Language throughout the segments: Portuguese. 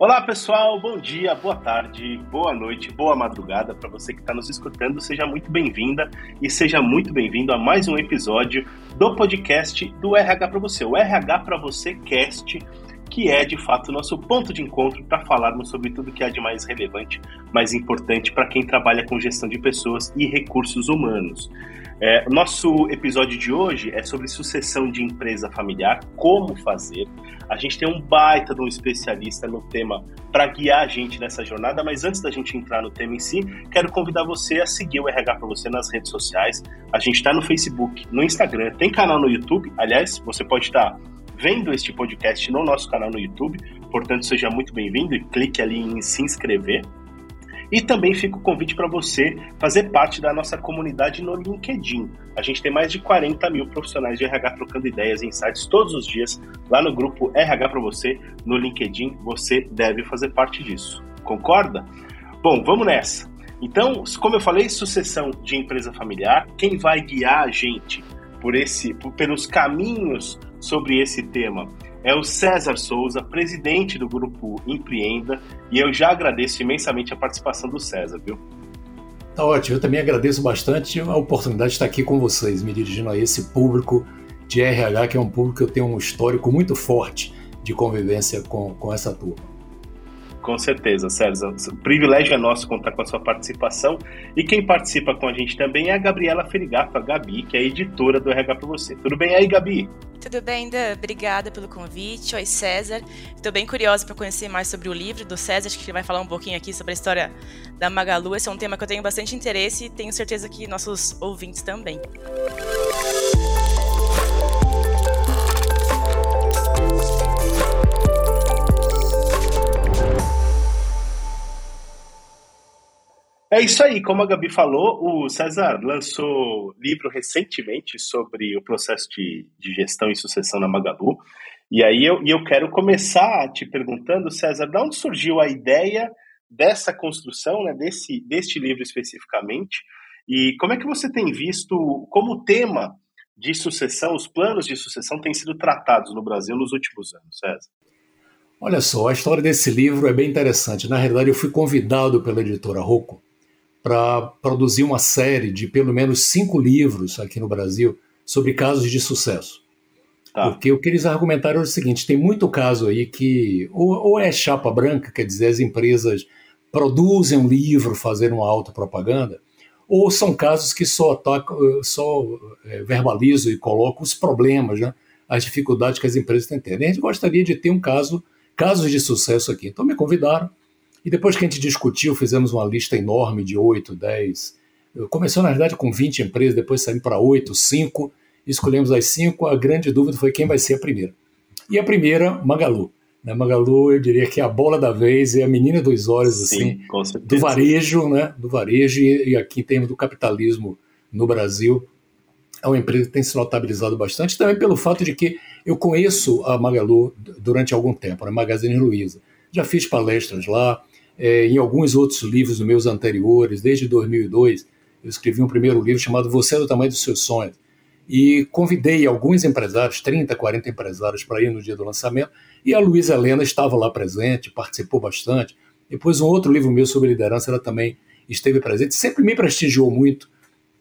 Olá pessoal, bom dia, boa tarde, boa noite, boa madrugada para você que está nos escutando. Seja muito bem-vinda e seja muito bem-vindo a mais um episódio do podcast do RH para você, o RH para você Cast, que é de fato o nosso ponto de encontro para falarmos sobre tudo que há de mais relevante, mais importante para quem trabalha com gestão de pessoas e recursos humanos. É, nosso episódio de hoje é sobre sucessão de empresa familiar, como fazer. A gente tem um baita de um especialista no tema para guiar a gente nessa jornada, mas antes da gente entrar no tema em si, quero convidar você a seguir o RH para você nas redes sociais. A gente está no Facebook, no Instagram, tem canal no YouTube. Aliás, você pode estar tá vendo este podcast no nosso canal no YouTube, portanto, seja muito bem-vindo e clique ali em se inscrever. E também fica o convite para você fazer parte da nossa comunidade no LinkedIn. A gente tem mais de 40 mil profissionais de RH trocando ideias e insights todos os dias lá no grupo RH para você no LinkedIn. Você deve fazer parte disso. Concorda? Bom, vamos nessa. Então, como eu falei, sucessão de empresa familiar. Quem vai guiar a gente por esse, por, pelos caminhos sobre esse tema é o César Souza, presidente do grupo Empreenda, e eu já agradeço imensamente a participação do César, viu? Tá ótimo, eu também agradeço bastante a oportunidade de estar aqui com vocês, me dirigindo a esse público de RH, que é um público que eu tenho um histórico muito forte de convivência com, com essa turma. Com certeza, Sérgio. O privilégio é nosso contar com a sua participação. E quem participa com a gente também é a Gabriela Ferigato, a Gabi, que é editora do RH para você. Tudo bem aí, Gabi? Tudo bem, Dan. Obrigada pelo convite. Oi, César. Estou bem curiosa para conhecer mais sobre o livro do César, acho que ele vai falar um pouquinho aqui sobre a história da Magalu. Esse é um tema que eu tenho bastante interesse e tenho certeza que nossos ouvintes também. É isso aí, como a Gabi falou, o César lançou livro recentemente sobre o processo de, de gestão e sucessão na Magalu. E aí eu, eu quero começar te perguntando, César, de onde surgiu a ideia dessa construção, né, desse, deste livro especificamente, e como é que você tem visto como o tema de sucessão, os planos de sucessão têm sido tratados no Brasil nos últimos anos, César? Olha só, a história desse livro é bem interessante. Na realidade, eu fui convidado pela editora Rocco para produzir uma série de pelo menos cinco livros aqui no Brasil sobre casos de sucesso. Tá. Porque o que eles argumentaram é o seguinte: tem muito caso aí que ou, ou, é chapa branca, quer dizer, as empresas produzem um livro fazendo uma autopropaganda, ou são casos que só, atacam, só é, verbalizam e colocam os problemas, né, as dificuldades que as empresas têm. A gente gostaria de ter um caso, casos de sucesso aqui. Então me convidaram, e depois que a gente discutiu, fizemos uma lista enorme de 8, 10. Começou, na verdade, com 20 empresas, depois saímos para 8, 5. Escolhemos as 5. A grande dúvida foi quem vai ser a primeira. E a primeira, Magalu. Né? Magalu, eu diria que é a bola da vez, é a menina dos olhos, assim, do varejo, né? Do varejo e, e aqui em termos do capitalismo no Brasil. É uma empresa que tem se notabilizado bastante, também pelo fato de que eu conheço a Magalu durante algum tempo, a né? Magazine Luiza. Já fiz palestras lá, é, em alguns outros livros meus anteriores, desde 2002, eu escrevi um primeiro livro chamado Você é do Tamanho dos Seus Sonhos. E convidei alguns empresários, 30, 40 empresários, para ir no dia do lançamento. E a Luísa Helena estava lá presente, participou bastante. Depois, um outro livro meu sobre liderança, ela também esteve presente. Sempre me prestigiou muito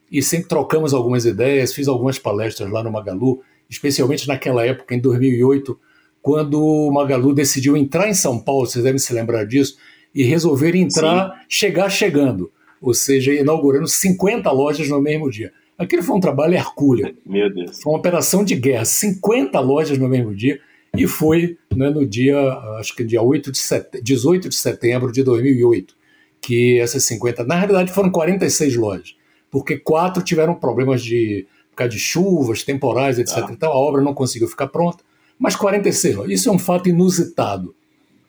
e sempre trocamos algumas ideias. Fiz algumas palestras lá no Magalu, especialmente naquela época, em 2008, quando o Magalu decidiu entrar em São Paulo. Vocês devem se lembrar disso e resolver entrar, Sim. chegar chegando, ou seja, inaugurando 50 lojas no mesmo dia. Aquilo foi um trabalho hercúleo. Meu Deus. Foi uma operação de guerra, 50 lojas no mesmo dia, e foi né, no dia, acho que dia 8 de set... 18 de setembro de 2008, que essas 50, na realidade foram 46 lojas, porque quatro tiveram problemas de, por causa de chuvas, temporais, etc. Ah. Então a obra não conseguiu ficar pronta, mas 46 lojas. Isso é um fato inusitado.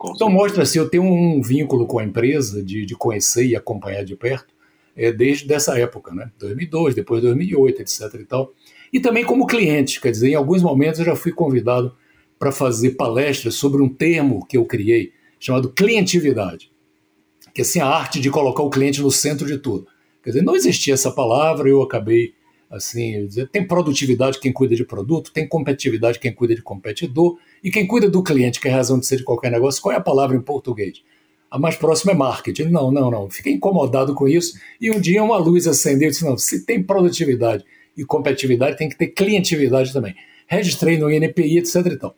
Então mostra se assim, eu tenho um vínculo com a empresa de, de conhecer e acompanhar de perto é, desde essa época, né? 2002, depois 2008, etc. E, tal. e também como cliente, quer dizer, em alguns momentos eu já fui convidado para fazer palestras sobre um termo que eu criei chamado clientividade, que é assim, a arte de colocar o cliente no centro de tudo. Quer dizer, não existia essa palavra, eu acabei Assim, tem produtividade quem cuida de produto, tem competitividade quem cuida de competidor, e quem cuida do cliente, que é a razão de ser de qualquer negócio, qual é a palavra em português? A mais próxima é marketing. Não, não, não. Fiquei incomodado com isso. E um dia uma luz acendeu e disse: não, se tem produtividade e competitividade, tem que ter clientividade também. Registrei no INPI, etc. E tal.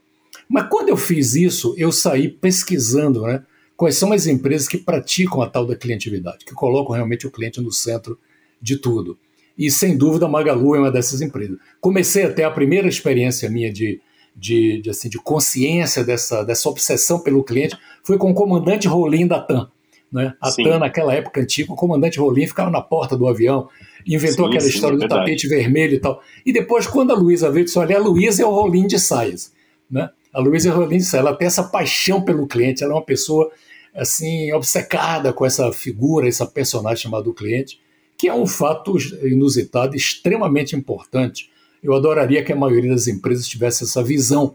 Mas quando eu fiz isso, eu saí pesquisando né, quais são as empresas que praticam a tal da clientividade, que colocam realmente o cliente no centro de tudo. E sem dúvida a Magalu é uma dessas empresas. Comecei até a primeira experiência minha de, de, de, assim, de consciência dessa, dessa obsessão pelo cliente foi com o comandante Rolim da TAM. Né? A sim. TAM, naquela época antiga, o comandante Rolim ficava na porta do avião, inventou sim, aquela sim, história é do tapete vermelho e tal. E depois, quando a Luísa veio, disse: Olha, a Luísa é o Rolim de saias. Né? A Luísa Rollins, ela tem essa paixão pelo cliente, ela é uma pessoa assim obcecada com essa figura, essa personagem chamada o cliente, que é um fato inusitado, extremamente importante. Eu adoraria que a maioria das empresas tivesse essa visão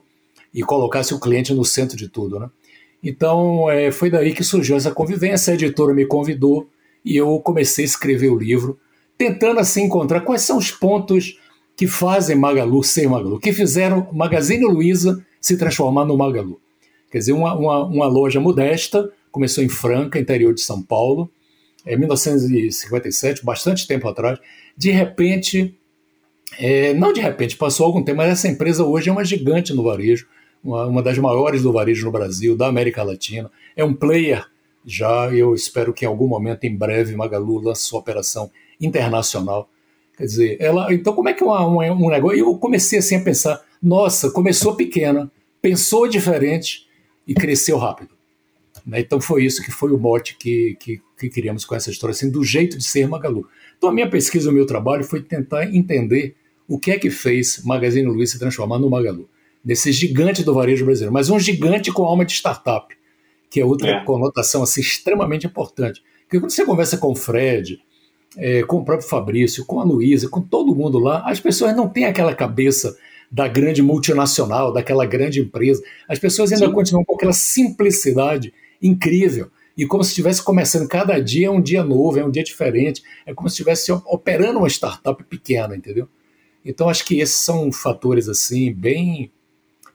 e colocasse o cliente no centro de tudo, né? Então, é, foi daí que surgiu essa convivência. A editora me convidou e eu comecei a escrever o livro, tentando assim encontrar quais são os pontos que fazem Magalu ser Magalu, que fizeram Magazine Luiza se transformar no Magalu. Quer dizer, uma, uma, uma loja modesta, começou em Franca, interior de São Paulo, em 1957, bastante tempo atrás. De repente, é, não de repente, passou algum tempo, mas essa empresa hoje é uma gigante no varejo, uma, uma das maiores do varejo no Brasil, da América Latina. É um player já, eu espero que em algum momento, em breve, Magalu lance sua operação internacional. Quer dizer, ela. Então, como é que uma, uma, um negócio. Eu comecei assim a pensar, nossa, começou pequena, pensou diferente e cresceu rápido. Né? Então foi isso que foi o mote que, que, que criamos com essa história, assim, do jeito de ser Magalu. Então a minha pesquisa, o meu trabalho foi tentar entender o que é que fez Magazine Luiza se transformar no Magalu, nesse gigante do varejo brasileiro, mas um gigante com alma de startup, que é outra é. conotação assim, extremamente importante. Porque quando você conversa com o Fred, é, com o próprio Fabrício, com a Luísa, com todo mundo lá, as pessoas não têm aquela cabeça da grande multinacional, daquela grande empresa. As pessoas ainda Sim. continuam com aquela simplicidade incrível. E como se estivesse começando cada dia é um dia novo, é um dia diferente. É como se estivesse operando uma startup pequena, entendeu? Então acho que esses são fatores assim bem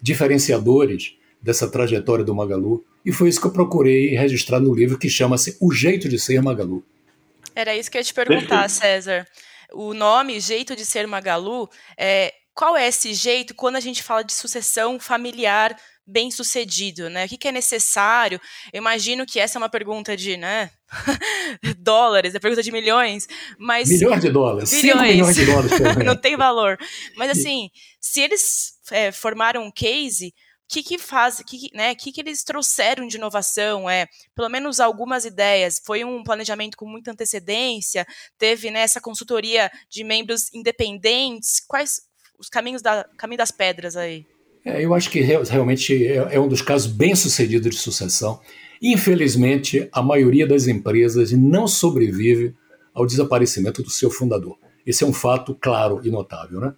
diferenciadores dessa trajetória do Magalu. E foi isso que eu procurei registrar no livro que chama-se O Jeito de Ser Magalu. Era isso que eu ia te perguntar, César. O nome Jeito de Ser Magalu é, qual é esse jeito quando a gente fala de sucessão familiar bem sucedido, né? O que, que, é necessário? Eu imagino que essa é uma pergunta de, né? dólares, é pergunta de milhões, mas milhões de dólares, bilhões. milhões de dólares, não tem valor. Mas assim, se eles é, formaram um case, que que faz, que, né, que que eles trouxeram de inovação, é, pelo menos algumas ideias, foi um planejamento com muita antecedência, teve né, essa consultoria de membros independentes, quais os caminhos da caminho das pedras aí? É, eu acho que realmente é, é um dos casos bem sucedidos de sucessão. Infelizmente, a maioria das empresas não sobrevive ao desaparecimento do seu fundador. Esse é um fato claro e notável, né?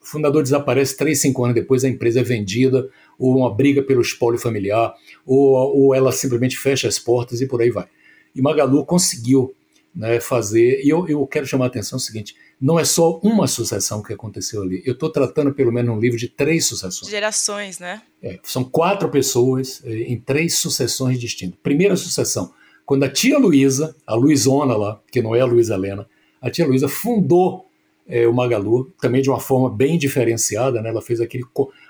O fundador desaparece três, cinco anos depois, a empresa é vendida, ou uma briga pelo espólio familiar, ou, ou ela simplesmente fecha as portas e por aí vai. E Magalu conseguiu né, fazer, e eu, eu quero chamar a atenção o seguinte: não é só uma sucessão que aconteceu ali. Eu estou tratando, pelo menos, um livro de três sucessões. Gerações, né? É, são quatro pessoas é, em três sucessões distintas. Primeira sucessão, quando a tia Luísa, a Luizona lá, que não é a Luísa Helena, a tia Luísa fundou é, o Magalu, também de uma forma bem diferenciada, né? Ela fez aquele.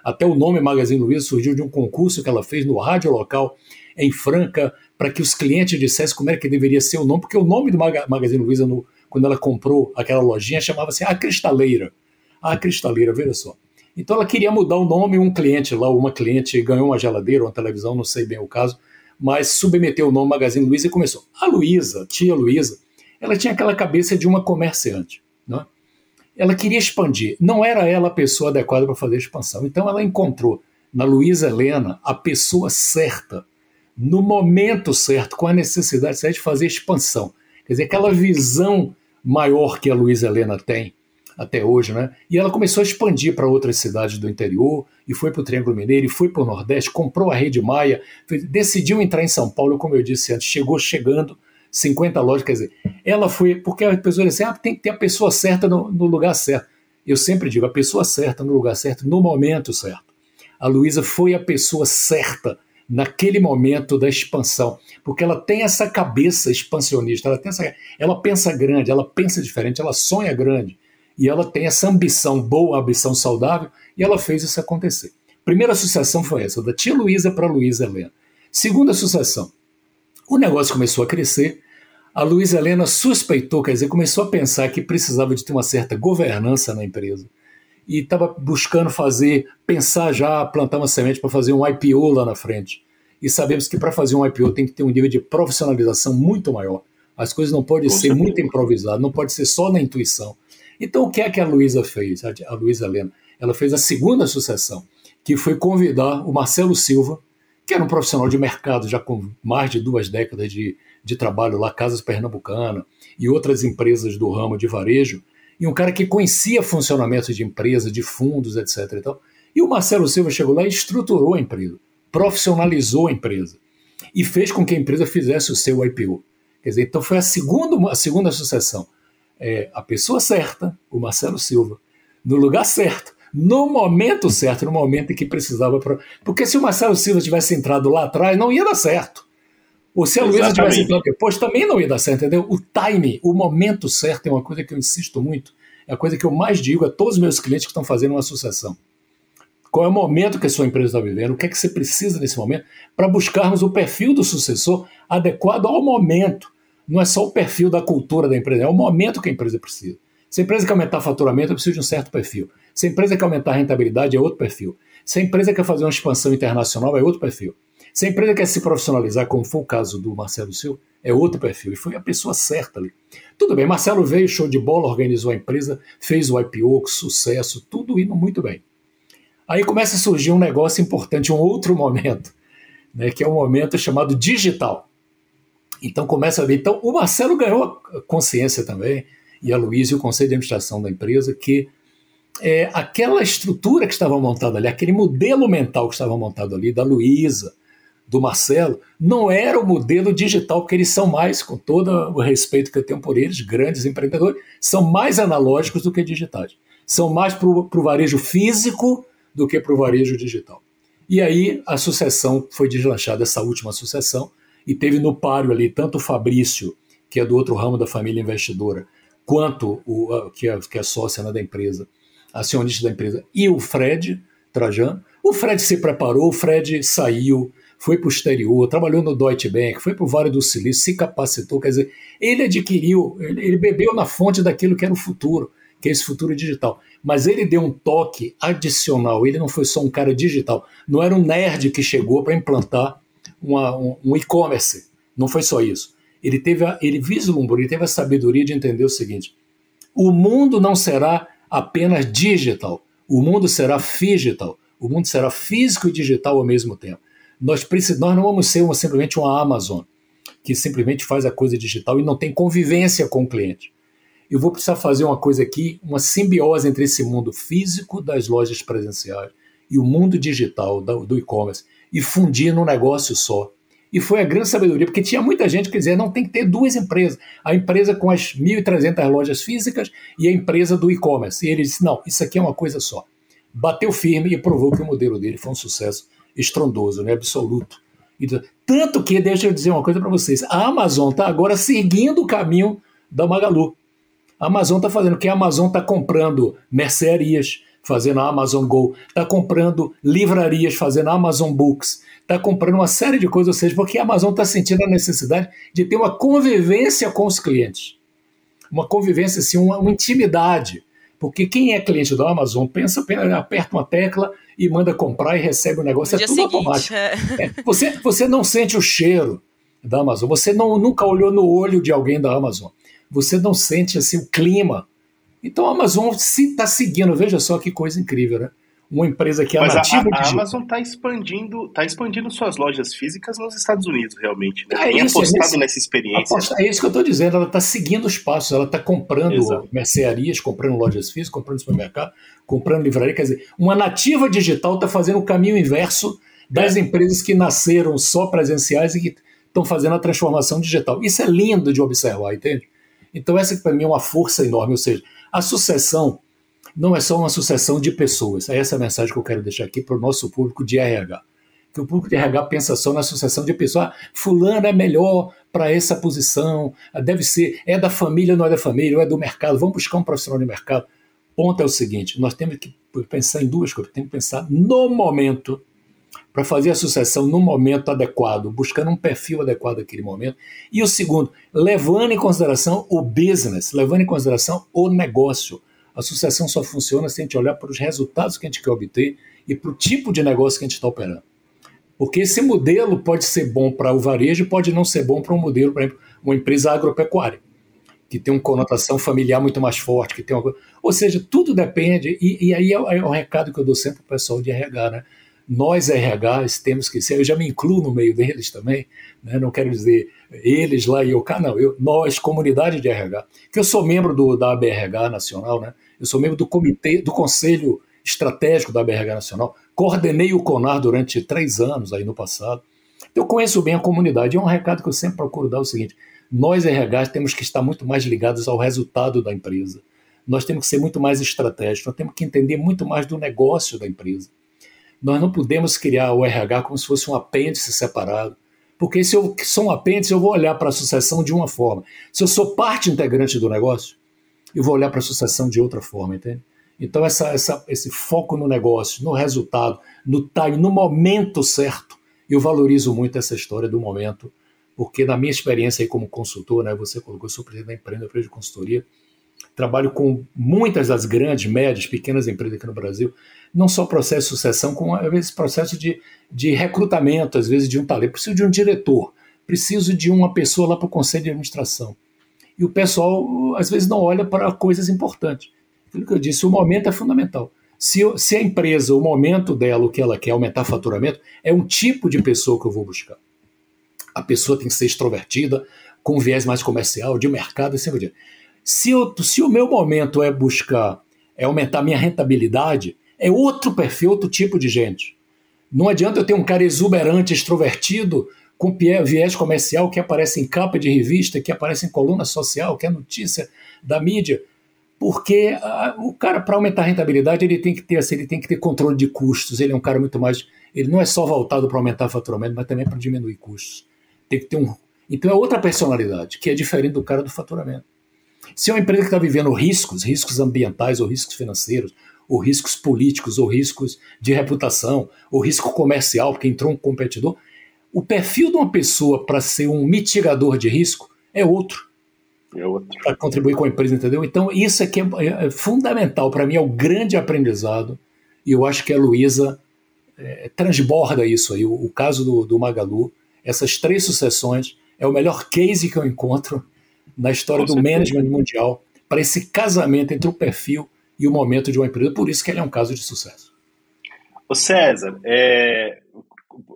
Até o nome Magazine Luiza surgiu de um concurso que ela fez no rádio local em Franca, para que os clientes dissessem como é que deveria ser o nome, porque o nome do Magazine Luiza no, quando ela comprou aquela lojinha, chamava-se A Cristaleira. A Cristaleira, veja só. Então ela queria mudar o nome, um cliente lá, uma cliente ganhou uma geladeira, uma televisão, não sei bem o caso, mas submeteu o nome Magazine Luiza e começou. A Luísa, tia Luísa, ela tinha aquela cabeça de uma comerciante. Né? Ela queria expandir, não era ela a pessoa adequada para fazer a expansão. Então ela encontrou na Luísa Helena a pessoa certa, no momento certo, com a necessidade certa de fazer expansão. Quer dizer, aquela visão maior que a Luísa Helena tem até hoje, né? E ela começou a expandir para outras cidades do interior, e foi para o Triângulo Mineiro, e foi para o Nordeste, comprou a Rede Maia, decidiu entrar em São Paulo, como eu disse antes, chegou chegando, 50 lojas, quer dizer, ela foi, porque a pessoa diz assim, ah, tem que ter a pessoa certa no, no lugar certo. Eu sempre digo, a pessoa certa no lugar certo, no momento certo. A Luísa foi a pessoa certa naquele momento da expansão, porque ela tem essa cabeça expansionista, ela, tem essa, ela pensa grande, ela pensa diferente, ela sonha grande, e ela tem essa ambição boa, ambição saudável, e ela fez isso acontecer. Primeira associação foi essa, da tia Luísa para Luísa Helena. Segunda associação, o negócio começou a crescer, a Luísa Helena suspeitou, quer dizer, começou a pensar que precisava de ter uma certa governança na empresa e estava buscando fazer, pensar já, plantar uma semente para fazer um IPO lá na frente. E sabemos que para fazer um IPO tem que ter um nível de profissionalização muito maior. As coisas não podem ser certeza. muito improvisadas, não pode ser só na intuição. Então, o que é que a Luísa fez, a Luísa Helena? Ela fez a segunda sucessão, que foi convidar o Marcelo Silva, que era um profissional de mercado já com mais de duas décadas de, de trabalho lá, Casas Pernambucana e outras empresas do ramo de varejo, e um cara que conhecia funcionamento de empresa, de fundos, etc. E, tal. e o Marcelo Silva chegou lá e estruturou a empresa, profissionalizou a empresa e fez com que a empresa fizesse o seu IPO. Quer dizer, então foi a segunda, a segunda sucessão. É, a pessoa certa, o Marcelo Silva, no lugar certo, no momento certo, no momento em que precisava. Pra... Porque se o Marcelo Silva tivesse entrado lá atrás, não ia dar certo. Ou se a Luísa tivesse entrado depois, também não ia dar certo, entendeu? O time, o momento certo é uma coisa que eu insisto muito, é a coisa que eu mais digo a todos os meus clientes que estão fazendo uma associação. Qual é o momento que a sua empresa está vivendo? O que é que você precisa nesse momento para buscarmos o perfil do sucessor adequado ao momento. Não é só o perfil da cultura da empresa, é o momento que a empresa precisa. Se a empresa quer aumentar faturamento, precisa de um certo perfil. Se a empresa quer aumentar a rentabilidade, é outro perfil. Se a empresa quer fazer uma expansão internacional, é outro perfil. Se a empresa quer se profissionalizar, como foi o caso do Marcelo Silva, é outro perfil. E foi a pessoa certa ali. Tudo bem, Marcelo veio, show de bola, organizou a empresa, fez o IPO, sucesso, tudo indo muito bem. Aí começa a surgir um negócio importante, um outro momento, né, que é um momento chamado digital. Então começa a ver. Então o Marcelo ganhou consciência também, e a Luiz e o conselho de administração da empresa, que é, aquela estrutura que estava montada ali, aquele modelo mental que estava montado ali, da Luísa, do Marcelo não era o modelo digital, porque eles são mais, com todo o respeito que eu tenho por eles, grandes empreendedores, são mais analógicos do que digitais. São mais para o varejo físico do que para o varejo digital. E aí a sucessão foi deslanchada, essa última sucessão, e teve no páreo ali tanto o Fabrício, que é do outro ramo da família investidora, quanto o que é, que é sócia né, da empresa, acionista da empresa, e o Fred Trajano. O Fred se preparou, o Fred saiu, foi para o exterior, trabalhou no Deutsche Bank, foi para o Vale do Silício, se capacitou, quer dizer, ele adquiriu, ele, ele bebeu na fonte daquilo que era o futuro, que é esse futuro digital. Mas ele deu um toque adicional, ele não foi só um cara digital, não era um nerd que chegou para implantar uma, um, um e-commerce, não foi só isso. Ele teve, a, ele vislumbrou, ele teve a sabedoria de entender o seguinte: o mundo não será apenas digital, o mundo será digital, o mundo será físico e digital ao mesmo tempo. Nós, nós não vamos ser uma, simplesmente uma Amazon, que simplesmente faz a coisa digital e não tem convivência com o cliente. Eu vou precisar fazer uma coisa aqui, uma simbiose entre esse mundo físico das lojas presenciais e o mundo digital do e-commerce e fundir num negócio só. E foi a grande sabedoria, porque tinha muita gente que dizia não tem que ter duas empresas. A empresa com as 1.300 lojas físicas e a empresa do e-commerce. E ele disse: não, isso aqui é uma coisa só. Bateu firme e provou que o modelo dele foi um sucesso estrondoso, né, absoluto. Tanto que, deixa eu dizer uma coisa para vocês, a Amazon está agora seguindo o caminho da Magalu. A Amazon está fazendo o que a Amazon está comprando mercearias, fazendo a Amazon Go, está comprando livrarias, fazendo a Amazon Books, está comprando uma série de coisas, ou seja, porque a Amazon está sentindo a necessidade de ter uma convivência com os clientes. Uma convivência, assim, uma, uma intimidade. Porque quem é cliente da Amazon pensa, aperta uma tecla e manda comprar e recebe o negócio. No é tudo seguinte, automático. É. É, você, você não sente o cheiro da Amazon, você não, nunca olhou no olho de alguém da Amazon, você não sente assim, o clima. Então a Amazon está seguindo, veja só que coisa incrível, né? Uma empresa que é Mas nativa a, a, a Amazon está expandindo, tá expandindo suas lojas físicas nos Estados Unidos, realmente. Né? É Tem isso, apostado é nessa experiência. Aposta, é isso que eu estou dizendo, ela está seguindo os passos, ela está comprando Exato. mercearias, comprando lojas físicas, comprando supermercado, comprando livraria. Quer dizer, uma nativa digital está fazendo o caminho inverso das é. empresas que nasceram só presenciais e que estão fazendo a transformação digital. Isso é lindo de observar, entende? Então, essa para mim é uma força enorme. Ou seja, a sucessão não é só uma sucessão de pessoas. É essa a mensagem que eu quero deixar aqui para o nosso público de RH. Que o público de RH pensa só na sucessão de pessoas. Ah, fulano é melhor para essa posição, ah, deve ser, é da família, não é da família, ou é do mercado, vamos buscar um profissional de mercado. Ponto é o seguinte: nós temos que pensar em duas coisas. Temos que pensar no momento, para fazer a sucessão no momento adequado, buscando um perfil adequado naquele momento. E o segundo, levando em consideração o business, levando em consideração o negócio. A sucessão só funciona se a gente olhar para os resultados que a gente quer obter e para o tipo de negócio que a gente está operando. Porque esse modelo pode ser bom para o varejo, pode não ser bom para um modelo, por exemplo, uma empresa agropecuária, que tem uma conotação familiar muito mais forte, que tem uma... Ou seja, tudo depende, e, e aí é é o, recado que eu dou sempre para o pessoal de RH, né? Nós, RHs, temos que ser, eu já me incluo no meio deles também, né? não quero dizer eles lá e eu cá, não, eu, nós, comunidade de RH, que eu sou membro do, da ABRH Nacional, né? eu sou membro do comitê, do Conselho Estratégico da ABRH Nacional, Coordenei o CONAR durante três anos aí no passado. Eu conheço bem a comunidade. É um recado que eu sempre procuro dar o seguinte: nós, RH, temos que estar muito mais ligados ao resultado da empresa. Nós temos que ser muito mais estratégicos, nós temos que entender muito mais do negócio da empresa. Nós não podemos criar o RH como se fosse um apêndice separado. Porque se eu sou um apêndice, eu vou olhar para a sucessão de uma forma. Se eu sou parte integrante do negócio, eu vou olhar para a sucessão de outra forma, entende? Então, essa, essa, esse foco no negócio, no resultado, no time, no momento certo, eu valorizo muito essa história do momento, porque na minha experiência aí como consultor, né, você colocou, eu sou presidente da empresa, empresa de consultoria, trabalho com muitas das grandes, médias, pequenas empresas aqui no Brasil, não só processo de sucessão, como às vezes processo de, de recrutamento, às vezes de um talento. Preciso de um diretor, preciso de uma pessoa lá para o conselho de administração. E o pessoal, às vezes, não olha para coisas importantes. Aquilo que eu disse, o momento é fundamental. Se, se a empresa, o momento dela, o que ela quer, aumentar faturamento, é um tipo de pessoa que eu vou buscar. A pessoa tem que ser extrovertida, com viés mais comercial, de mercado, assim por diante. Se, eu, se o meu momento é buscar, é aumentar minha rentabilidade, é outro perfil, outro tipo de gente. Não adianta eu ter um cara exuberante, extrovertido, com viés comercial que aparece em capa de revista, que aparece em coluna social, que é notícia da mídia porque uh, o cara, para aumentar a rentabilidade, ele tem que ter assim, ele tem que ter controle de custos. Ele é um cara muito mais. Ele não é só voltado para aumentar o faturamento, mas também para diminuir custos. Tem que ter um. Então é outra personalidade, que é diferente do cara do faturamento. Se é uma empresa que está vivendo riscos, riscos ambientais ou riscos financeiros, ou riscos políticos, ou riscos de reputação, ou risco comercial, porque entrou um competidor, o perfil de uma pessoa para ser um mitigador de risco é outro é para contribuir com a empresa, entendeu? Então, isso aqui é, é, é fundamental para mim, é o grande aprendizado, e eu acho que a Luísa é, transborda isso aí. O, o caso do, do, Magalu, essas três sucessões, é o melhor case que eu encontro na história com do certeza. management mundial para esse casamento entre o perfil e o momento de uma empresa. Por isso que ele é um caso de sucesso. O César, é,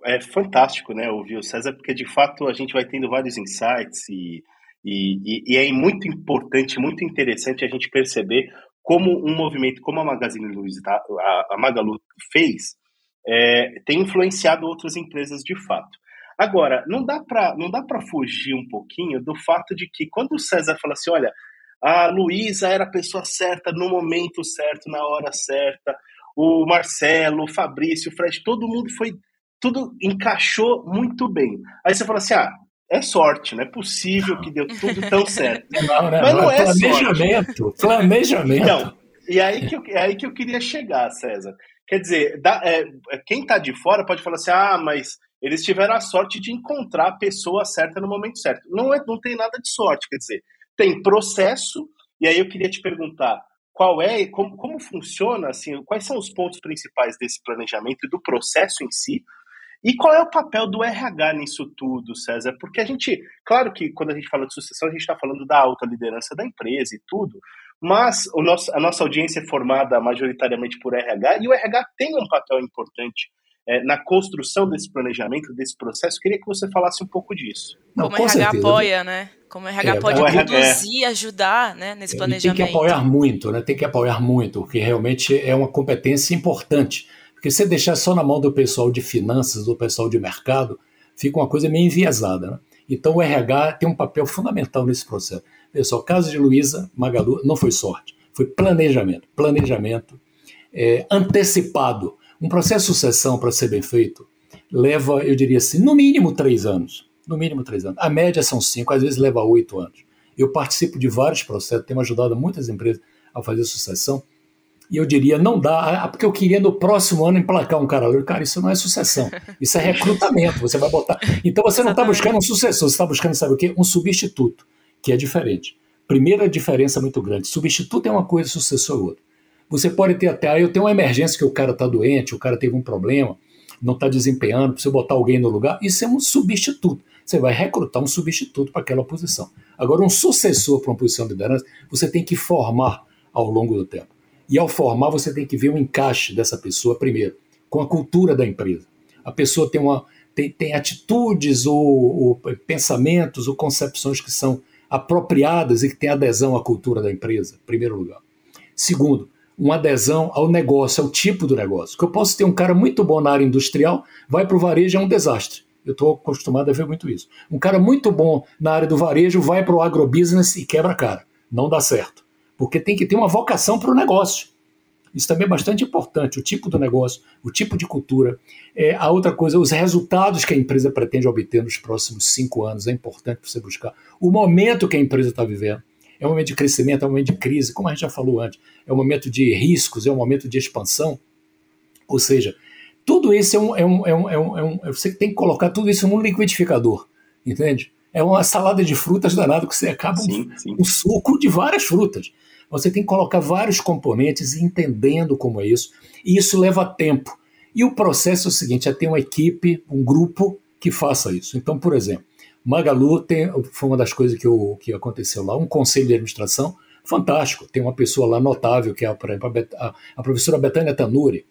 é fantástico né, ouvir o César, porque de fato a gente vai tendo vários insights e e, e, e, é muito importante, muito interessante a gente perceber como um movimento como a Magazine Luiza, tá? a, a Magalu fez, é, tem influenciado outras empresas de fato. Agora, não dá para fugir um pouquinho do fato de que quando o César fala assim, olha, a Luísa era a pessoa certa no momento certo, na hora certa, o Marcelo, o Fabrício, o Fred, todo mundo foi tudo encaixou muito bem. Aí você fala assim: ah, é sorte, não é possível que deu tudo tão certo. Não? Mas não, não é planejamento, sorte. Planejamento. Então, e aí que, eu, é aí que eu queria chegar, César. Quer dizer, dá, é, quem está de fora pode falar assim, ah, mas eles tiveram a sorte de encontrar a pessoa certa no momento certo. Não, é, não tem nada de sorte, quer dizer, tem processo, e aí eu queria te perguntar, qual é, como, como funciona, assim, quais são os pontos principais desse planejamento e do processo em si, e qual é o papel do RH nisso tudo, César? Porque a gente, claro que quando a gente fala de sucessão, a gente está falando da alta liderança da empresa e tudo, mas o nosso, a nossa audiência é formada majoritariamente por RH e o RH tem um papel importante é, na construção desse planejamento, desse processo. Queria que você falasse um pouco disso. Como o RH certeza. apoia, né? Como o RH é, pode conduzir, ajudar né, nesse planejamento. Tem que apoiar muito, né? Tem que apoiar muito, porque realmente é uma competência importante porque se deixar só na mão do pessoal de finanças, do pessoal de mercado, fica uma coisa meio enviesada. Né? Então o RH tem um papel fundamental nesse processo. Pessoal, caso de Luísa Magalu não foi sorte, foi planejamento. Planejamento é, antecipado. Um processo de sucessão, para ser bem feito, leva, eu diria assim, no mínimo três anos. No mínimo três anos. A média são cinco, às vezes leva oito anos. Eu participo de vários processos, tenho ajudado muitas empresas a fazer sucessão. E eu diria, não dá, porque eu queria no próximo ano emplacar um cara loiro. Cara, isso não é sucessão, isso é recrutamento. Você vai botar. Então você não está buscando um sucessor, você está buscando, sabe o quê? Um substituto, que é diferente. Primeira diferença muito grande: substituto é uma coisa, sucessor é outra. Você pode ter até, aí eu tenho uma emergência que o cara está doente, o cara teve um problema, não está desempenhando, precisa botar alguém no lugar. Isso é um substituto. Você vai recrutar um substituto para aquela posição. Agora, um sucessor para uma posição de liderança, você tem que formar ao longo do tempo. E ao formar, você tem que ver o encaixe dessa pessoa primeiro, com a cultura da empresa. A pessoa tem, uma, tem, tem atitudes ou, ou pensamentos ou concepções que são apropriadas e que têm adesão à cultura da empresa, em primeiro lugar. Segundo, uma adesão ao negócio, ao tipo do negócio. Que eu posso ter um cara muito bom na área industrial, vai para o varejo é um desastre. Eu estou acostumado a ver muito isso. Um cara muito bom na área do varejo vai para o agrobusiness e quebra a cara. Não dá certo porque tem que ter uma vocação para o negócio. Isso também é bastante importante, o tipo do negócio, o tipo de cultura. É, a outra coisa, os resultados que a empresa pretende obter nos próximos cinco anos é importante você buscar. O momento que a empresa está vivendo. É um momento de crescimento, é um momento de crise, como a gente já falou antes. É um momento de riscos, é um momento de expansão. Ou seja, tudo isso é um, é um, é um, é um, é um você tem que colocar tudo isso num liquidificador, entende? É uma salada de frutas danado que você acaba sim, um, sim. um suco de várias frutas. Você tem que colocar vários componentes entendendo como é isso, e isso leva tempo. E o processo é o seguinte: é ter uma equipe, um grupo que faça isso. Então, por exemplo, Magalu tem, foi uma das coisas que, eu, que aconteceu lá, um conselho de administração fantástico. Tem uma pessoa lá notável, que é a, a, a professora Betânia Tanuri,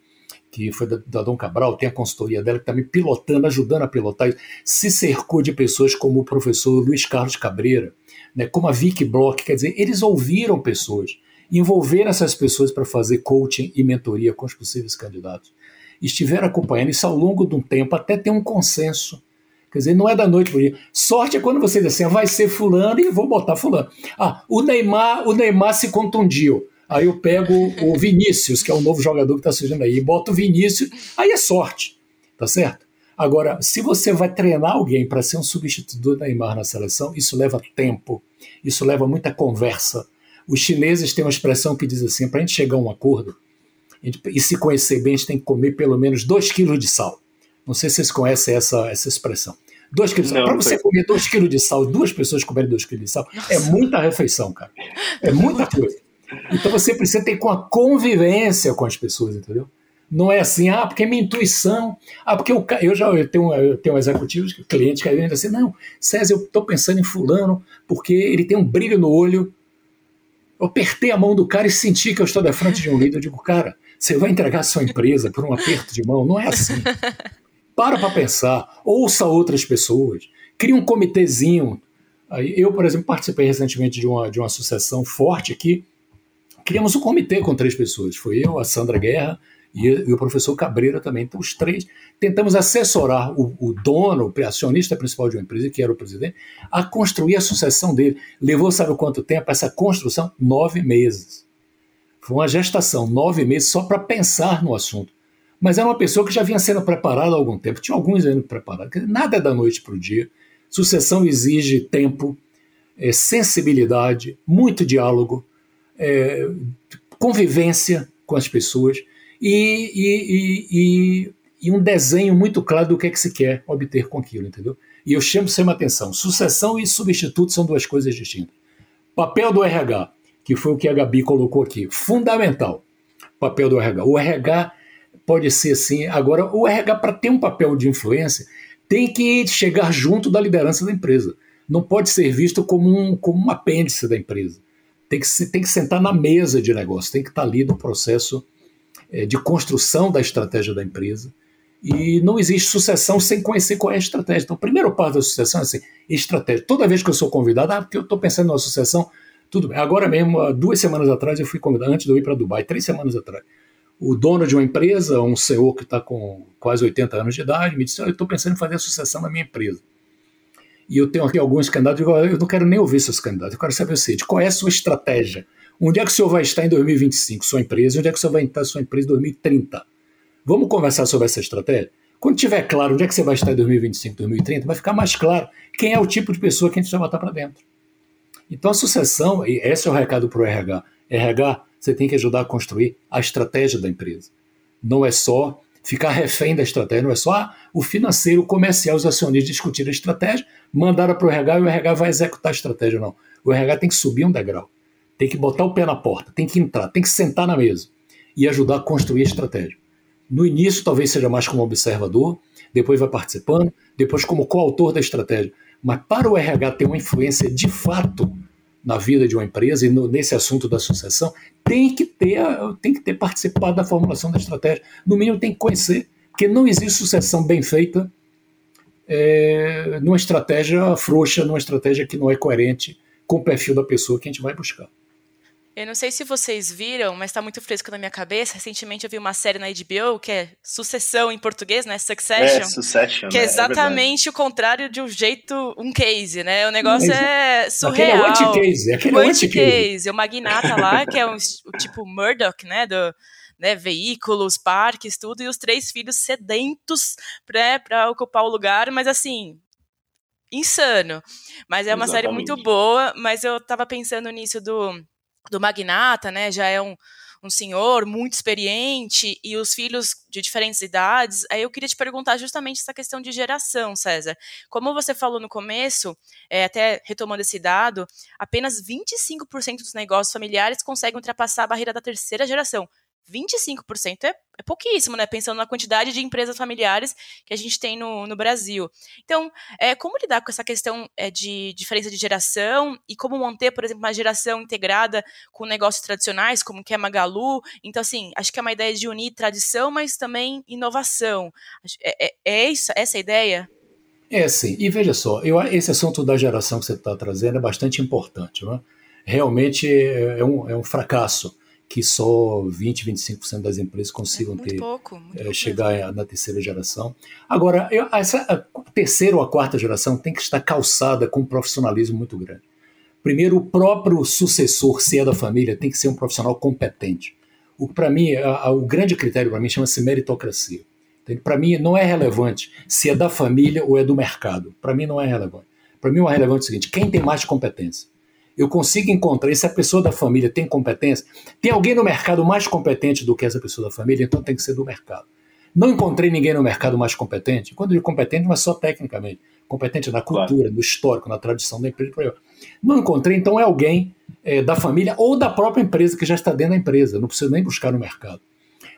que foi da, da, Dom Cabral, tem a consultoria dela que está me pilotando, ajudando a pilotar, se cercou de pessoas como o professor Luiz Carlos Cabreira, né, como a Vicky Block, quer dizer, eles ouviram pessoas, envolveram essas pessoas para fazer coaching e mentoria com os possíveis candidatos. Estiveram acompanhando isso ao longo de um tempo até ter um consenso. Quer dizer, não é da noite para o dia. Sorte é quando você diz assim, ah, vai ser fulano e vou botar fulano. Ah, o Neymar, o Neymar se contundiu. Aí eu pego o Vinícius, que é o novo jogador que está surgindo aí, e boto o Vinícius, aí é sorte, tá certo? Agora, se você vai treinar alguém para ser um substituto do Neymar na seleção, isso leva tempo, isso leva muita conversa. Os chineses têm uma expressão que diz assim: para a gente chegar a um acordo gente, e se conhecer bem, a gente tem que comer pelo menos 2 quilos de sal. Não sei se vocês conhecem essa, essa expressão. 2 quilos de sal. Para você comer 2 quilos de sal, duas pessoas comerem 2 quilos de sal, Nossa. é muita refeição, cara. É muita coisa. Então você precisa ter com a convivência com as pessoas, entendeu? Não é assim, ah, porque é minha intuição. Ah, porque eu, eu já eu tenho, eu tenho executivos, clientes que vêm assim, não, César, eu estou pensando em fulano porque ele tem um brilho no olho. Eu apertei a mão do cara e senti que eu estou da frente de um líder. Eu digo, cara, você vai entregar a sua empresa por um aperto de mão? Não é assim. Para para pensar, ouça outras pessoas, crie um comitêzinho. Eu, por exemplo, participei recentemente de uma, de uma associação forte aqui. Criamos um comitê com três pessoas. Foi eu, a Sandra Guerra, e, e, o professor Cabreira também. Então, os três tentamos assessorar o, o dono, o acionista principal de uma empresa, que era o presidente, a construir a sucessão dele. Levou, sabe quanto tempo? Essa construção? Nove meses. Foi uma gestação, nove meses, só para pensar no assunto. Mas era uma pessoa que já vinha sendo preparada há algum tempo, tinha alguns anos preparados. Nada é da noite para o dia. Sucessão exige tempo, é, sensibilidade, muito diálogo, é, convivência com as pessoas e, e, e, um desenho muito claro do que é que se quer obter com aquilo, entendeu? E eu chamo sempre a atenção: sucessão e substituto são duas coisas distintas. Papel do RH, que foi o que a Gabi colocou aqui, fundamental. Papel do RH. O RH pode ser assim. Agora, o RH, para ter um papel de influência, tem que chegar junto da liderança da empresa. Não pode ser visto como um, como um apêndice da empresa. Tem que, tem que sentar na mesa de negócio, tem que estar ali no processo de construção da estratégia da empresa. E não existe sucessão sem conhecer qual é a estratégia. Então, o primeiro passo da sucessão é assim, estratégia. Toda vez que eu sou convidado, ah, porque eu estou pensando numa sucessão, tudo bem. Agora mesmo, duas semanas atrás, eu fui convidado, antes de eu ir para Dubai, três semanas atrás. O dono de uma empresa, um CEO que está com quase 80 anos de idade, me disse: Eu estou pensando em fazer a sucessão na minha empresa. e eu tenho aqui alguns candidatos, eu, eu não quero nem ouvir seus candidatos, eu quero saber o seguinte, qual é a sua estratégia? Onde é que o senhor vai estar em 2025, sua empresa? Onde é que o senhor vai estar sua empresa em 2030? Vamos conversar sobre essa estratégia? Quando tiver claro onde é que você vai estar em 2025, 2030, vai ficar mais claro quem é o tipo de pessoa que a gente vai botar para dentro. Então a sucessão, e esse é o recado para o RH. RH, você tem que ajudar a construir a estratégia da empresa. Não é só ficar refém da estratégia, não é só ah, o financeiro, o comercial, os acionistas discutir a estratégia, mandaram para o RH e o RH vai executar a estratégia, não. O RH tem que subir um degrau, tem que botar o pé na porta, tem que entrar, tem que sentar na mesa e ajudar a construir a estratégia. No início, talvez seja mais como observador, depois vai participando, depois como coautor da estratégia. Mas para o RH ter uma influência de fato na vida de uma empresa e no, nesse assunto da sucessão, tem que ter tem que ter participado da formulação da estratégia. No mínimo tem que conhecer, porque não existe sucessão bem feita é, numa estratégia frouxa, numa estratégia que não é coerente com o perfil da pessoa que a gente vai buscar. Eu não sei se vocês viram, mas está muito fresco na minha cabeça. Recentemente eu vi uma série na HBO que é Sucessão em português, né? Succession. É, Succession. Que é, é exatamente é o contrário de um jeito, um case, né? O negócio é, é surreal. Aquele é anti-case. Aquele o anti-case. O magnata lá, que é um, o tipo Murdoch, né? Do, né, veículos, parques, tudo, e os três filhos sedentos para né, ocupar o lugar, mas assim, insano. Mas é uma Exatamente. série muito boa, mas eu tava pensando nisso do do magnata, né? Já é um, um senhor muito experiente e os filhos de diferentes idades. Aí eu queria te perguntar justamente essa questão de geração, César. Como você falou no começo, é, até retomando esse dado, apenas 25% dos negócios familiares conseguem ultrapassar a barreira da terceira geração. 25% é, é pouquíssimo, né? Pensando na quantidade de empresas familiares que a gente tem no, no Brasil. Então, é, como lidar com essa questão é, de diferença de geração e como manter, por exemplo, uma geração integrada com negócios tradicionais, como que é Magalu? Então, assim, acho que é uma ideia de unir tradição, mas também inovação. É, é, é isso, essa a ideia? É, sim. E veja só, eu, esse assunto da geração que você está trazendo é bastante importante. Né? Realmente é, é um, é um fracasso que só 20, 25% das empresas consigam é ter pouco, é, chegar na terceira geração. Agora, eu, essa a terceira ou a quarta geração tem que estar calçada com um profissionalismo muito grande. Primeiro, o próprio sucessor, se é da família, tem que ser um profissional competente. O para mim, a, a, o grande critério para mim chama-se meritocracia. Para mim, não é relevante se é da família ou é do mercado. Para mim, não é relevante. Para mim, o relevante é o seguinte: quem tem mais competência? Eu consigo encontrar, e se a pessoa da família tem competência, tem alguém no mercado mais competente do que essa pessoa da família, então tem que ser do mercado. Não encontrei ninguém no mercado mais competente, quando eu digo competente, não é só tecnicamente, competente na cultura, claro. no histórico, na tradição da empresa. Não encontrei, então é alguém é, da família ou da própria empresa que já está dentro da empresa, não precisa nem buscar no mercado.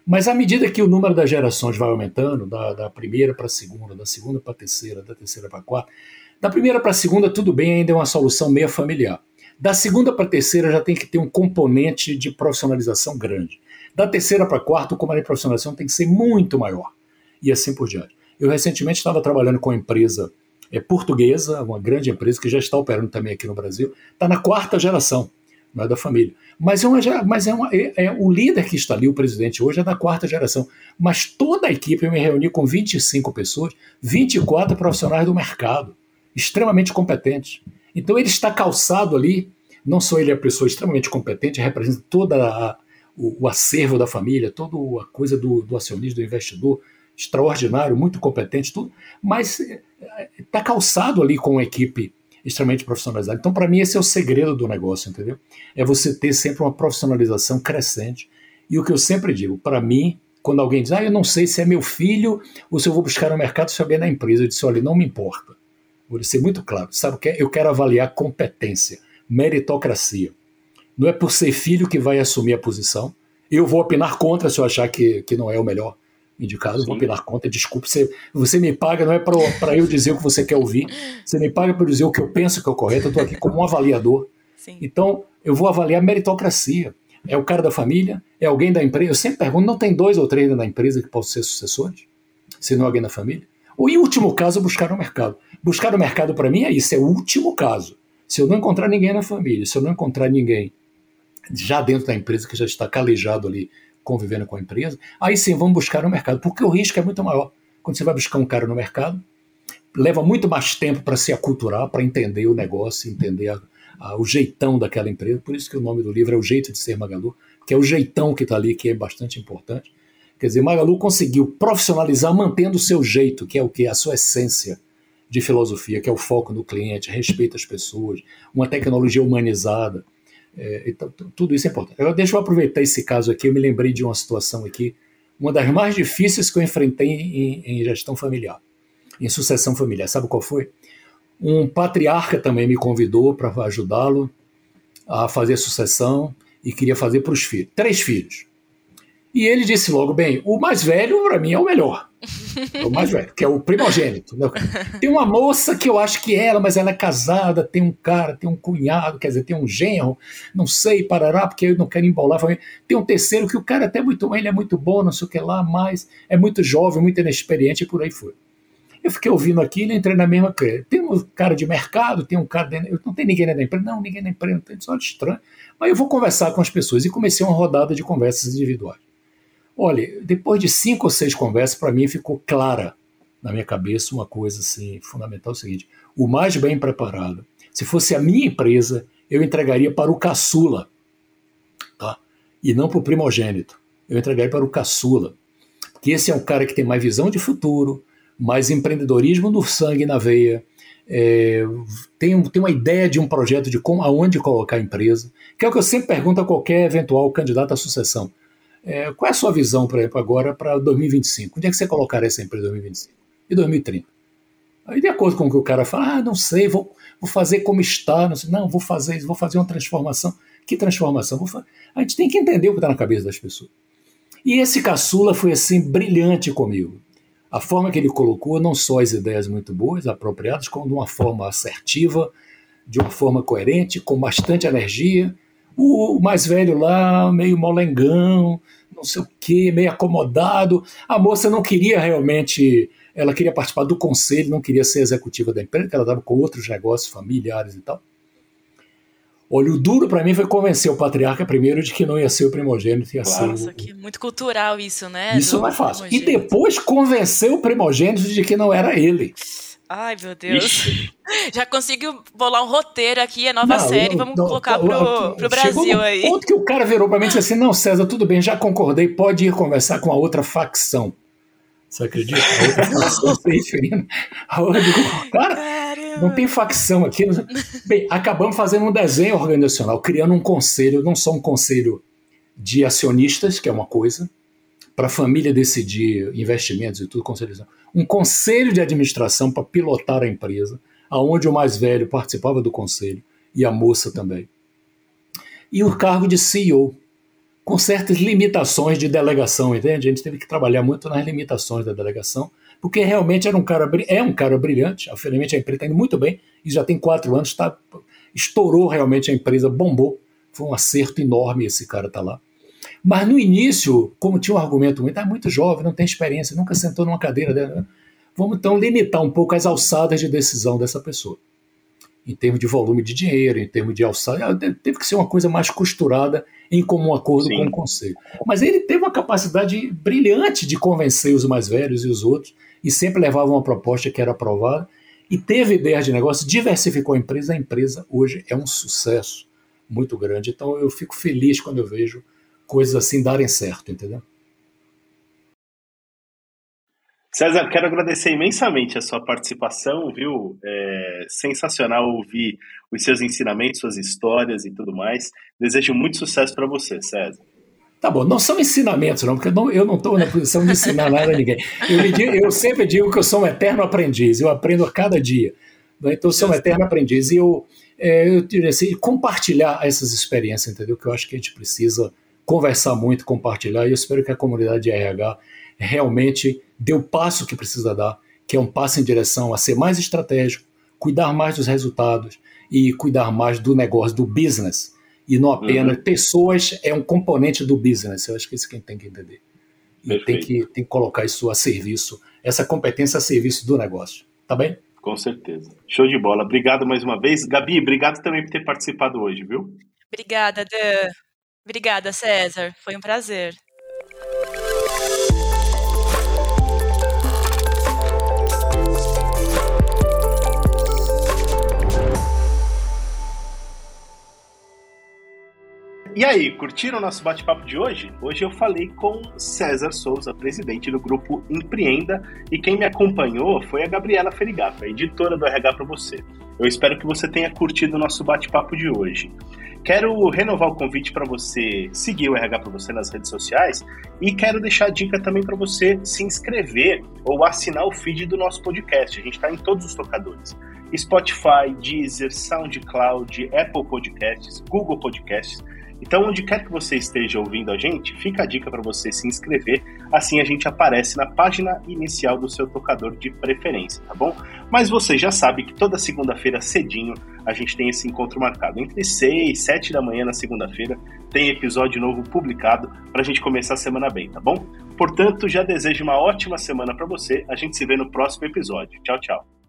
Mas à medida que o número das gerações vai aumentando, da, da primeira para a segunda, da segunda para a terceira, da terceira para a quarta, da primeira para a segunda, tudo bem, ainda é uma solução meio familiar. Da segunda para a terceira já tem que ter um componente de profissionalização grande. Da terceira para a quarta, o componente de profissionalização tem que ser muito maior. E assim por diante. Eu recentemente estava trabalhando com uma empresa é, portuguesa, uma grande empresa que já está operando também aqui no Brasil, está na quarta geração, não é da família. Mas, é, uma, mas é, uma, é, é, o líder que está ali, o presidente hoje, é da quarta geração. Mas toda a equipe, eu me reuni com 25 pessoas, 24 profissionais do mercado, extremamente competentes. Então ele está calçado ali, não só ele é uma pessoa extremamente competente, representa todo o, o, acervo da família, toda a coisa do, do acionista, do investidor, extraordinário, muito competente, tudo, mas está calçado ali com uma equipe extremamente profissionalizada. Então, para mim, esse é o segredo do negócio, entendeu? É você ter sempre uma profissionalização crescente. E o que eu sempre digo, para mim, quando alguém diz, ah, eu não sei se é meu filho ou se eu vou buscar no mercado, se alguém é na empresa, eu disse, olha, não me importa. Vou ser muito claro. Sabe o que é? Eu quero avaliar competência, meritocracia. Não é por ser filho que vai assumir a posição. Eu vou opinar contra se eu achar que, que não é o melhor indicado, Sim. vou opinar contra. Desculpe, você, você me paga, não é para eu dizer o que você quer ouvir, você me paga para dizer o que eu penso que é o correto. Eu estou aqui como um avaliador. Sim. Então, eu vou avaliar meritocracia. É o cara da família? É alguém da empresa? Eu sempre pergunto: não tem dois ou três da empresa que possam ser sucessores? Se não é alguém da família? Ou, em último caso, buscar no mercado. Buscar no mercado para mim é isso, é o último caso. Se eu não encontrar ninguém na família, se eu não encontrar ninguém já dentro da empresa que já está calejado ali convivendo com a empresa, aí sim vamos buscar no mercado, porque o risco é muito maior. Quando você vai buscar um cara no mercado, leva muito mais tempo para se aculturar, para entender o negócio, entender a, a, o jeitão daquela empresa. Por isso que o nome do livro é O Jeito de Ser Magalu, que é o jeitão que está ali, que é bastante importante. Quer dizer, Magalu conseguiu profissionalizar mantendo o seu jeito, que é o que? A sua essência de filosofia, que é o foco no cliente, respeito às pessoas, uma tecnologia humanizada. É, então, tudo isso é importante. Eu, deixa eu aproveitar esse caso aqui, eu me lembrei de uma situação aqui, uma das mais difíceis que eu enfrentei em, em gestão familiar, em sucessão familiar. Sabe qual foi? Um patriarca também me convidou para ajudá-lo a fazer sucessão e queria fazer para os filhos. Três filhos. E ele disse logo: bem, o mais velho para mim é o melhor. É o mais velho, que é o primogênito. Né? Tem uma moça que eu acho que é ela, mas ela é casada, tem um cara, tem um cunhado, quer dizer, tem um genro, não sei, parará, porque eu não quero embolar. Tem um terceiro que o cara até é muito bom, ele é muito bom, não sei o que lá, mas é muito jovem, muito inexperiente e por aí foi. Eu fiquei ouvindo aquilo e entrei na mesma coisa. Tem um cara de mercado, tem um cara. Dentro, não tem ninguém na empresa. Não, ninguém na empresa, não tem só de estranho. Mas eu vou conversar com as pessoas. E comecei uma rodada de conversas individuais. Olha, depois de cinco ou seis conversas, para mim ficou clara na minha cabeça uma coisa assim fundamental: é o seguinte, o mais bem preparado, se fosse a minha empresa, eu entregaria para o caçula, tá? e não para o primogênito. Eu entregaria para o caçula, porque esse é um cara que tem mais visão de futuro, mais empreendedorismo no sangue na veia, é, tem, tem uma ideia de um projeto de como, aonde colocar a empresa, que é o que eu sempre pergunto a qualquer eventual candidato à sucessão. É, qual é a sua visão, por exemplo, agora para 2025? Onde é que você colocaria essa empresa em 2025? E 2030? Aí, de acordo com o que o cara fala, ah, não sei, vou, vou fazer como está, não, sei, não, vou fazer vou fazer uma transformação. Que transformação? A gente tem que entender o que está na cabeça das pessoas. E esse caçula foi assim brilhante comigo. A forma que ele colocou, não só as ideias muito boas, apropriadas, como de uma forma assertiva, de uma forma coerente, com bastante energia, o mais velho lá, meio molengão, não sei o quê, meio acomodado. A moça não queria realmente, ela queria participar do conselho, não queria ser executiva da empresa, porque ela estava com outros negócios familiares e tal. Olha, o duro para mim foi convencer o patriarca primeiro de que não ia ser o primogênito, ia claro, ser o... Isso muito cultural isso, né? Isso não é fácil. E depois convencer o primogênito de que não era ele. Ai, meu Deus. Ixi. Já consigo bolar um roteiro aqui, a nova não, série, vamos não, colocar não, pro, pro Brasil aí. Ponto que o cara virou pra mim e disse assim: não, César, tudo bem, já concordei, pode ir conversar com a outra facção. Você acredita? A outra facção se referindo. A outra, cara, Caramba. não tem facção aqui. Bem, acabamos fazendo um desenho organizacional, criando um conselho, não só um conselho de acionistas, que é uma coisa, para a família decidir investimentos e tudo, conselho um conselho de administração para pilotar a empresa, aonde o mais velho participava do conselho e a moça também. E o cargo de CEO, com certas limitações de delegação, entende? A gente teve que trabalhar muito nas limitações da delegação, porque realmente era um cara, é um cara brilhante, afinalmente a empresa está indo muito bem, e já tem quatro anos, tá, estourou realmente a empresa, bombou, foi um acerto enorme esse cara tá lá. Mas no início, como tinha um argumento muito, é muito jovem, não tem experiência, nunca sentou numa cadeira dela. Né? Vamos então limitar um pouco as alçadas de decisão dessa pessoa. Em termos de volume de dinheiro, em termos de alçada, teve que ser uma coisa mais costurada em comum acordo Sim. com o conselho. Mas ele teve uma capacidade brilhante de convencer os mais velhos e os outros, e sempre levava uma proposta que era aprovada, e teve ideia de negócio, diversificou a empresa, a empresa hoje é um sucesso muito grande. Então eu fico feliz quando eu vejo coisas assim darem certo, entendeu? César, quero agradecer imensamente a sua participação, viu? É sensacional ouvir os seus ensinamentos, suas histórias e tudo mais. Desejo muito sucesso para você, César. Tá bom, não são ensinamentos, não, porque eu não estou na posição de ensinar nada a ninguém. Eu, digo, eu, sempre digo que eu sou um eterno aprendiz, eu aprendo a cada dia. Né? Então, eu sou um eterno aprendiz. E eu, é, eu diria assim, compartilhar essas experiências, entendeu? Que eu acho que a gente precisa conversar muito, compartilhar, e eu espero que a comunidade de RH realmente dê o passo que precisa dar, que é um passo em direção a ser mais estratégico, cuidar mais dos resultados e cuidar mais do negócio, do business, e não apenas uhum. pessoas é um componente do business, eu acho que é isso que a gente tem que entender. E tem que, tem que colocar isso a serviço, essa competência a serviço do negócio. Tá bem? Com certeza. Show de bola. Obrigado mais uma vez. Gabi, obrigado também por ter participado hoje, viu? Obrigada, Dan. Obrigada, César. Foi um prazer. E aí, curtiram o nosso bate-papo de hoje? Hoje eu falei com César Souza, presidente do grupo Empreenda, e quem me acompanhou foi a Gabriela Ferigato, a editora do RH para você. Eu espero que você tenha curtido o nosso bate-papo de hoje. Quero renovar o convite para você seguir o RH para você nas redes sociais e quero deixar a dica também para você se inscrever ou assinar o feed do nosso podcast. A gente está em todos os tocadores. Spotify, Deezer, SoundCloud, Apple Podcasts, Google Podcasts. Então, onde quer que você esteja ouvindo a gente, fica a dica para você se inscrever, assim a gente aparece na página inicial do seu tocador de preferência, tá bom? Mas você já sabe que toda segunda-feira cedinho a gente tem esse encontro marcado. Entre 6 e 7 da manhã na segunda-feira tem episódio novo publicado para a gente começar a semana bem, tá bom? Portanto, já desejo uma ótima semana para você. A gente se vê no próximo episódio. Tchau, tchau.